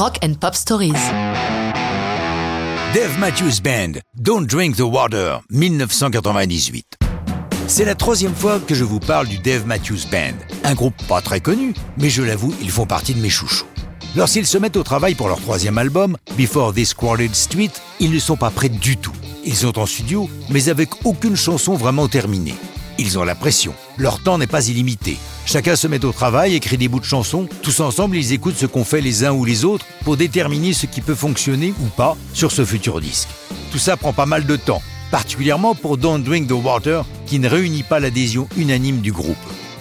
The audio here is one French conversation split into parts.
Rock and Pop Stories. Dave Matthews Band, Don't Drink the Water, 1998. C'est la troisième fois que je vous parle du Dave Matthews Band. Un groupe pas très connu, mais je l'avoue, ils font partie de mes chouchous. Lorsqu'ils se mettent au travail pour leur troisième album, Before This Crowded Street, ils ne sont pas prêts du tout. Ils sont en studio, mais avec aucune chanson vraiment terminée. Ils ont la pression. Leur temps n'est pas illimité. Chacun se met au travail, écrit des bouts de chansons. Tous ensemble, ils écoutent ce qu'ont fait les uns ou les autres pour déterminer ce qui peut fonctionner ou pas sur ce futur disque. Tout ça prend pas mal de temps, particulièrement pour Don't Drink the Water, qui ne réunit pas l'adhésion unanime du groupe.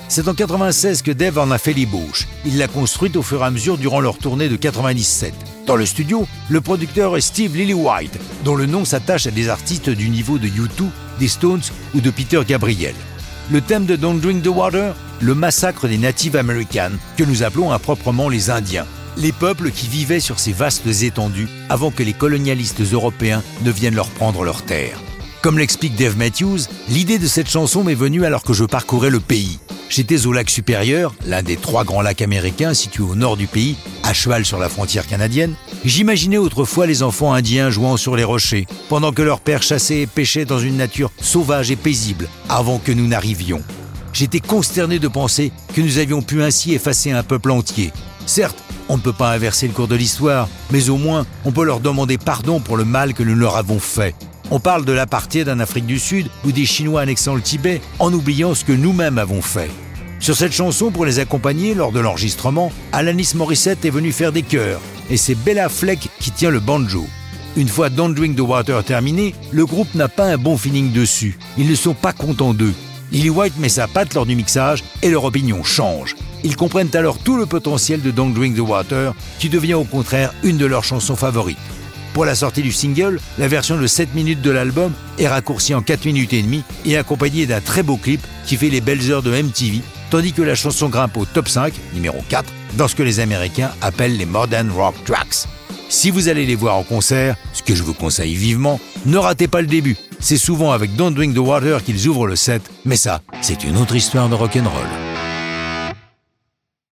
C'est en 96 que Dave en a fait l'ébauche. Il l'a construite au fur et à mesure durant leur tournée de 97. Dans le studio, le producteur est Steve Lillywhite, dont le nom s'attache à des artistes du niveau de U2, des Stones ou de Peter Gabriel. Le thème de Don't Drink the Water, le massacre des Native Americans, que nous appelons improprement les Indiens, les peuples qui vivaient sur ces vastes étendues avant que les colonialistes européens ne viennent leur prendre leurs terres. Comme l'explique Dave Matthews, l'idée de cette chanson m'est venue alors que je parcourais le pays. J'étais au lac supérieur, l'un des trois grands lacs américains situés au nord du pays, à cheval sur la frontière canadienne. J'imaginais autrefois les enfants indiens jouant sur les rochers, pendant que leurs pères chassaient et pêchaient dans une nature sauvage et paisible, avant que nous n'arrivions. J'étais consterné de penser que nous avions pu ainsi effacer un peuple entier. Certes, on ne peut pas inverser le cours de l'histoire, mais au moins on peut leur demander pardon pour le mal que nous leur avons fait. On parle de l'apartheid en Afrique du Sud ou des Chinois annexant le Tibet en oubliant ce que nous-mêmes avons fait. Sur cette chanson, pour les accompagner lors de l'enregistrement, Alanis Morissette est venue faire des chœurs et c'est Bella Fleck qui tient le banjo. Une fois Don't Drink the Water terminé, le groupe n'a pas un bon feeling dessus. Ils ne sont pas contents d'eux. Lily White met sa patte lors du mixage et leur opinion change. Ils comprennent alors tout le potentiel de Don't Drink the Water, qui devient au contraire une de leurs chansons favorites. Pour la sortie du single, la version de 7 minutes de l'album est raccourcie en 4 minutes et demie et accompagnée d'un très beau clip qui fait les belles heures de MTV, tandis que la chanson grimpe au top 5, numéro 4, dans ce que les Américains appellent les Modern Rock Tracks. Si vous allez les voir en concert, ce que je vous conseille vivement, ne ratez pas le début. C'est souvent avec Don't Drink the Water qu'ils ouvrent le set, mais ça, c'est une autre histoire de rock'n'roll.